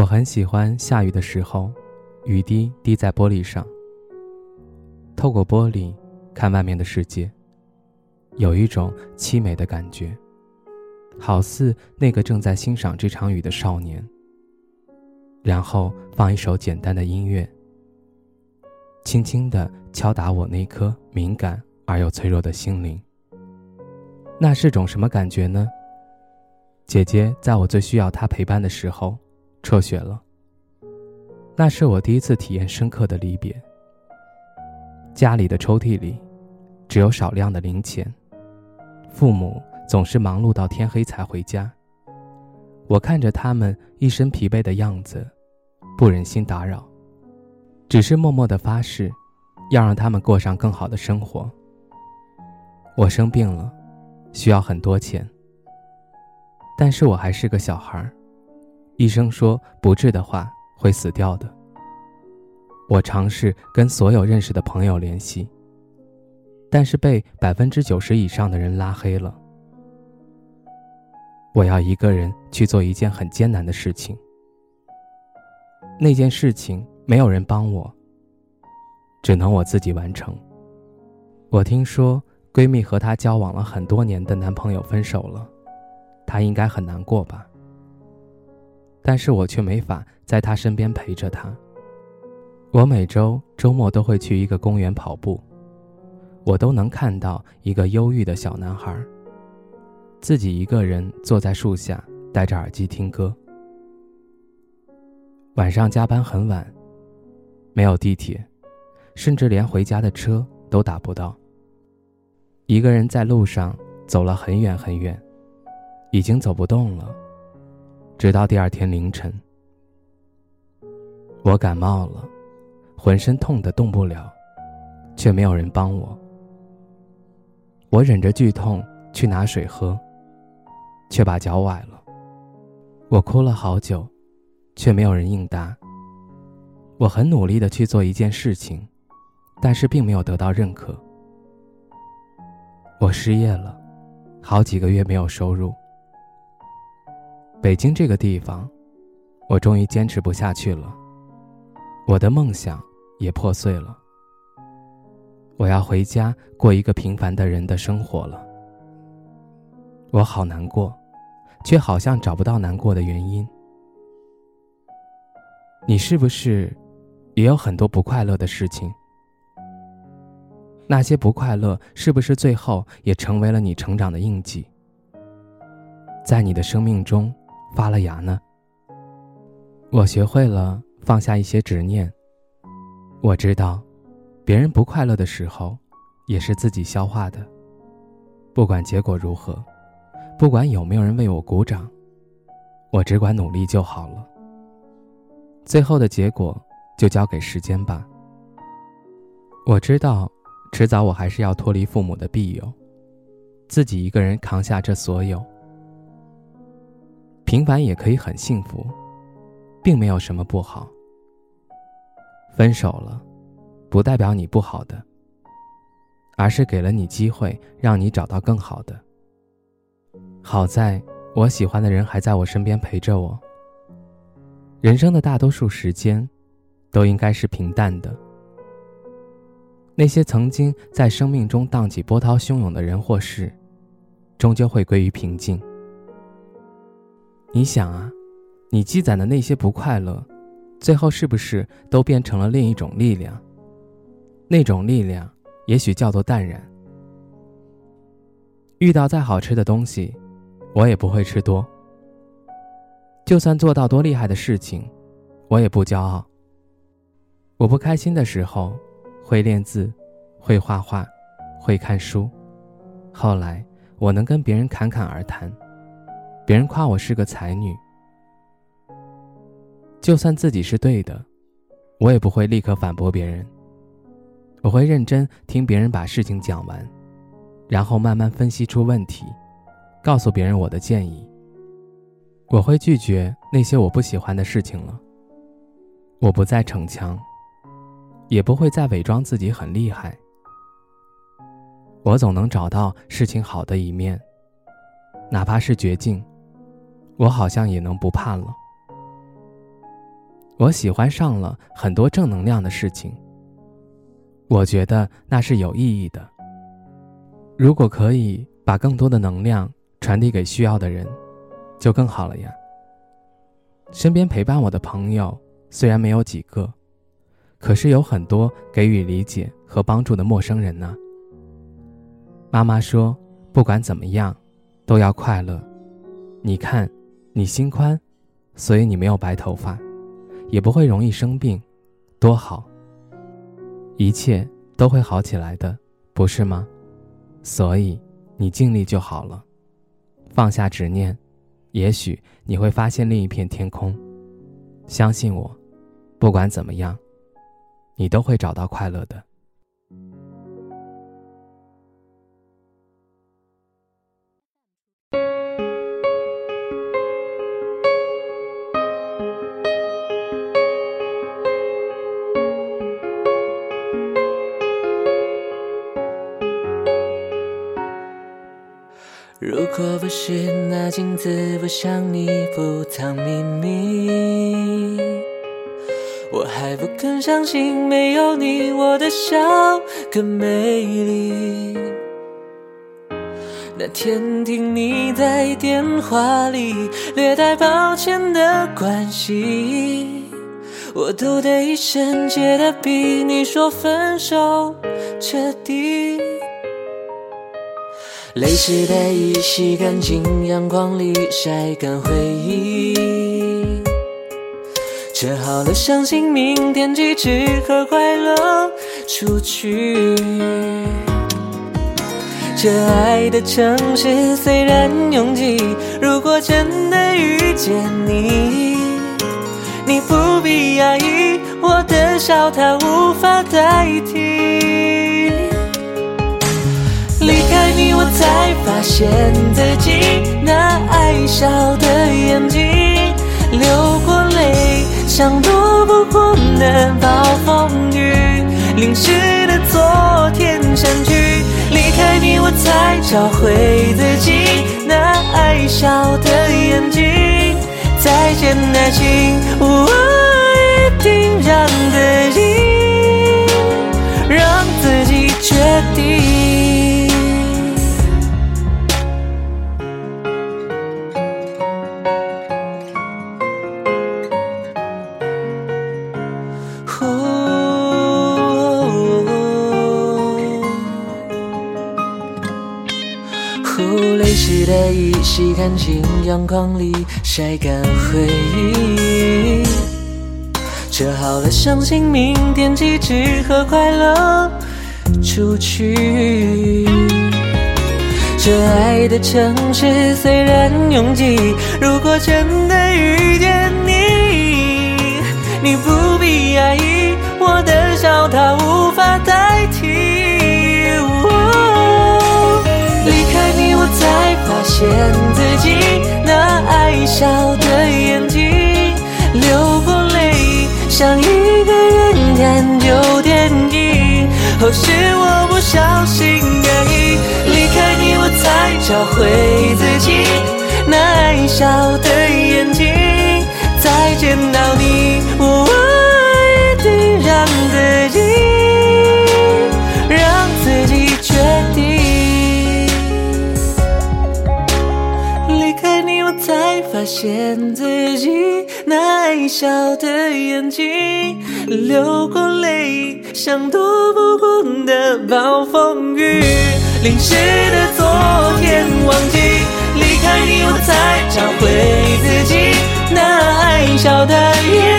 我很喜欢下雨的时候，雨滴滴在玻璃上。透过玻璃看外面的世界，有一种凄美的感觉，好似那个正在欣赏这场雨的少年。然后放一首简单的音乐，轻轻地敲打我那颗敏感而又脆弱的心灵。那是种什么感觉呢？姐姐在我最需要她陪伴的时候。辍学了。那是我第一次体验深刻的离别。家里的抽屉里，只有少量的零钱。父母总是忙碌到天黑才回家。我看着他们一身疲惫的样子，不忍心打扰，只是默默的发誓，要让他们过上更好的生活。我生病了，需要很多钱。但是我还是个小孩儿。医生说不治的话会死掉的。我尝试跟所有认识的朋友联系，但是被百分之九十以上的人拉黑了。我要一个人去做一件很艰难的事情，那件事情没有人帮我，只能我自己完成。我听说闺蜜和她交往了很多年的男朋友分手了，她应该很难过吧。但是我却没法在他身边陪着他。我每周周末都会去一个公园跑步，我都能看到一个忧郁的小男孩，自己一个人坐在树下，戴着耳机听歌。晚上加班很晚，没有地铁，甚至连回家的车都打不到。一个人在路上走了很远很远，已经走不动了。直到第二天凌晨，我感冒了，浑身痛得动不了，却没有人帮我。我忍着剧痛去拿水喝，却把脚崴了。我哭了好久，却没有人应答。我很努力的去做一件事情，但是并没有得到认可。我失业了，好几个月没有收入。北京这个地方，我终于坚持不下去了。我的梦想也破碎了。我要回家过一个平凡的人的生活了。我好难过，却好像找不到难过的原因。你是不是也有很多不快乐的事情？那些不快乐是不是最后也成为了你成长的印记？在你的生命中。发了芽呢。我学会了放下一些执念。我知道，别人不快乐的时候，也是自己消化的。不管结果如何，不管有没有人为我鼓掌，我只管努力就好了。最后的结果就交给时间吧。我知道，迟早我还是要脱离父母的庇佑，自己一个人扛下这所有。平凡也可以很幸福，并没有什么不好。分手了，不代表你不好的，而是给了你机会，让你找到更好的。好在我喜欢的人还在我身边陪着我。人生的大多数时间，都应该是平淡的。那些曾经在生命中荡起波涛汹涌的人或事，终究会归于平静。你想啊，你积攒的那些不快乐，最后是不是都变成了另一种力量？那种力量，也许叫做淡然。遇到再好吃的东西，我也不会吃多。就算做到多厉害的事情，我也不骄傲。我不开心的时候，会练字，会画画，会看书。后来，我能跟别人侃侃而谈。别人夸我是个才女，就算自己是对的，我也不会立刻反驳别人。我会认真听别人把事情讲完，然后慢慢分析出问题，告诉别人我的建议。我会拒绝那些我不喜欢的事情了。我不再逞强，也不会再伪装自己很厉害。我总能找到事情好的一面，哪怕是绝境，我好像也能不怕了。我喜欢上了很多正能量的事情。我觉得那是有意义的。如果可以把更多的能量传递给需要的人，就更好了呀。身边陪伴我的朋友虽然没有几个，可是有很多给予理解和帮助的陌生人呢。妈妈说，不管怎么样，都要快乐。你看，你心宽，所以你没有白头发，也不会容易生病，多好。一切都会好起来的，不是吗？所以你尽力就好了，放下执念，也许你会发现另一片天空。相信我，不管怎么样，你都会找到快乐的。如果不是那镜子不像你不藏秘密，我还不肯相信没有你我的笑更美丽。那天听你在电话里略带抱歉的关系，我嘟的一生切的比你说分手彻底。泪湿的衣洗干净，阳光里晒干回忆。折好了，相信明天机智和快乐出去。这爱的城市虽然拥挤，如果真的遇见你，你不必压抑，我的笑它无法代替。我才发现自己那爱笑的眼睛，流过泪，像躲不过的暴风雨，淋湿的昨天删去。离开你，我才找回自己那爱笑的眼睛。再见，爱情，泪湿的衣洗干净，阳光里晒干回忆。折好了，相信明天起，只和快乐出去。这爱的城市虽然拥挤，如果真的遇见你，你不必压抑，我的笑它无现自己那爱笑的眼睛，流过泪，像一个人看旧电影。后是我不小心而已，离开你我才找回自己那爱笑的眼睛。再见到你，我现自己那爱笑的眼睛，流过泪，像躲不过的暴风雨，淋湿的昨天忘记，离开你我才找回自己那爱笑的眼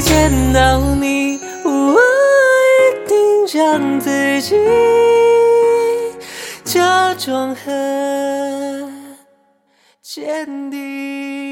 见到你，我一定让自己假装很坚定。